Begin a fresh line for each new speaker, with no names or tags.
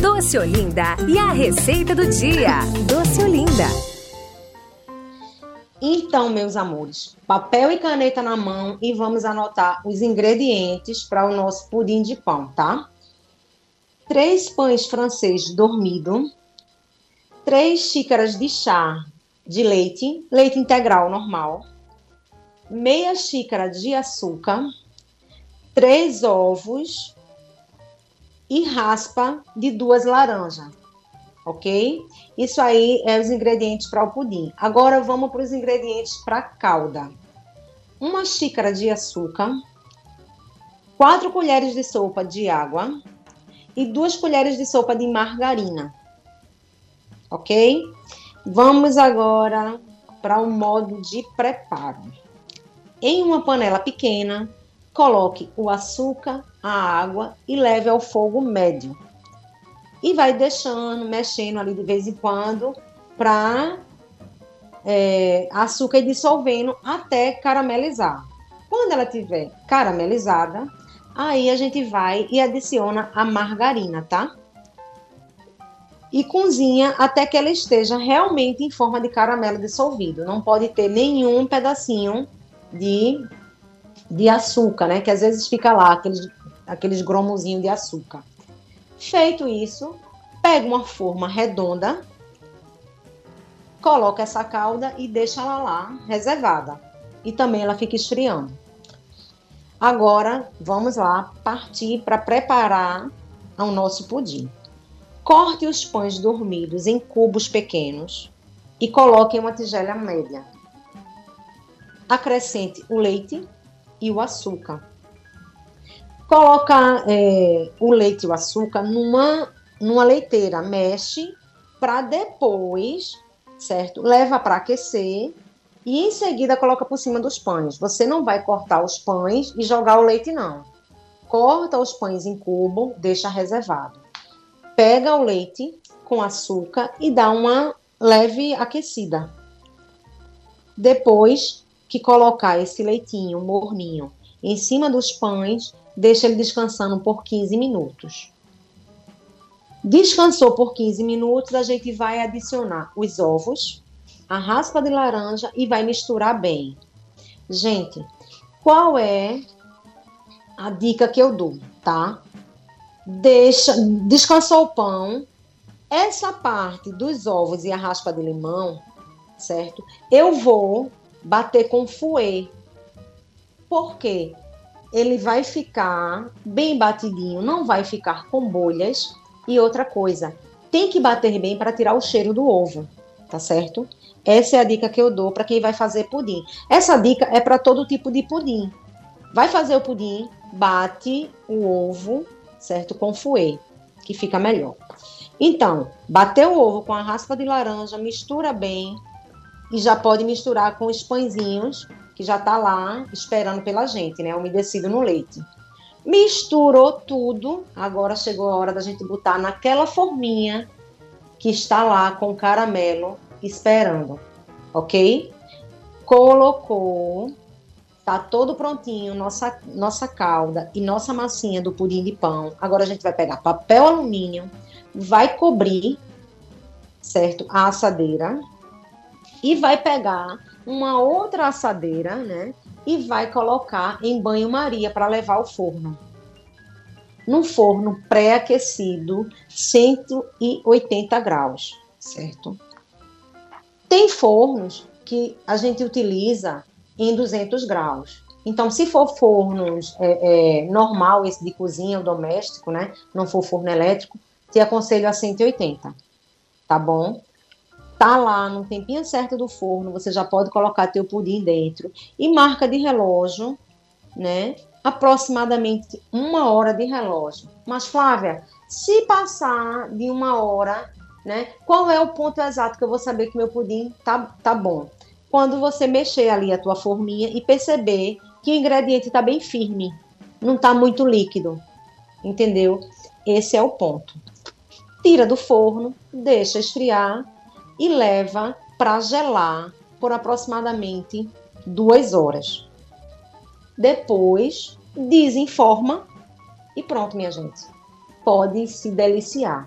Doce Olinda e a receita do dia. Doce Olinda.
Então, meus amores, papel e caneta na mão e vamos anotar os ingredientes para o nosso pudim de pão, tá? Três pães francês dormido, três xícaras de chá de leite, leite integral normal, meia xícara de açúcar, três ovos, e raspa de duas laranjas, ok? Isso aí é os ingredientes para o pudim. Agora vamos para os ingredientes para a calda. Uma xícara de açúcar, quatro colheres de sopa de água e duas colheres de sopa de margarina, ok? Vamos agora para o modo de preparo. Em uma panela pequena, coloque o açúcar, a água e leve ao fogo médio. E vai deixando, mexendo ali de vez em quando, para é, açúcar ir dissolvendo até caramelizar. Quando ela tiver caramelizada, aí a gente vai e adiciona a margarina, tá? E cozinha até que ela esteja realmente em forma de caramelo dissolvido. Não pode ter nenhum pedacinho de de açúcar, né? Que às vezes fica lá, aqueles, aqueles gromozinhos de açúcar. Feito isso, pega uma forma redonda, coloca essa calda e deixa ela lá reservada. E também ela fica esfriando. Agora, vamos lá partir para preparar o nosso pudim. Corte os pães dormidos em cubos pequenos e coloque em uma tigela média. Acrescente o leite e o açúcar. Coloca é, o leite e o açúcar numa, numa leiteira, mexe para depois, certo? Leva para aquecer e em seguida coloca por cima dos pães. Você não vai cortar os pães e jogar o leite, não. Corta os pães em cubo, deixa reservado. Pega o leite com açúcar e dá uma leve aquecida. Depois que colocar esse leitinho morninho em cima dos pães, deixa ele descansando por 15 minutos. Descansou por 15 minutos, a gente vai adicionar os ovos, a raspa de laranja e vai misturar bem. Gente, qual é a dica que eu dou, tá? Deixa, descansou o pão, essa parte dos ovos e a raspa de limão, certo? Eu vou bater com fouet. Por quê? Ele vai ficar bem batidinho, não vai ficar com bolhas. E outra coisa, tem que bater bem para tirar o cheiro do ovo, tá certo? Essa é a dica que eu dou para quem vai fazer pudim. Essa dica é para todo tipo de pudim. Vai fazer o pudim, bate o ovo, certo? Com fouet, que fica melhor. Então, bateu o ovo com a raspa de laranja, mistura bem, e já pode misturar com os pãezinhos que já tá lá esperando pela gente, né? Umedecido no leite. Misturou tudo. Agora chegou a hora da gente botar naquela forminha que está lá com caramelo esperando, ok? Colocou, tá todo prontinho nossa nossa calda e nossa massinha do pudim de pão. Agora a gente vai pegar papel alumínio, vai cobrir, certo? A assadeira e vai pegar uma outra assadeira, né? E vai colocar em banho-maria para levar ao forno. Num forno pré-aquecido, 180 graus, certo? Tem fornos que a gente utiliza em 200 graus. Então, se for fornos é, é, normal, esse de cozinha doméstico, né? Não for forno elétrico, te aconselho a 180, tá bom? Tá lá no tempinho certo do forno, você já pode colocar teu pudim dentro e marca de relógio, né? Aproximadamente uma hora de relógio. Mas Flávia, se passar de uma hora, né? Qual é o ponto exato que eu vou saber que meu pudim tá, tá bom? Quando você mexer ali a tua forminha e perceber que o ingrediente está bem firme, não está muito líquido, entendeu? Esse é o ponto. Tira do forno, deixa esfriar e leva para gelar por aproximadamente duas horas. Depois, desenforma e pronto, minha gente. Pode se deliciar.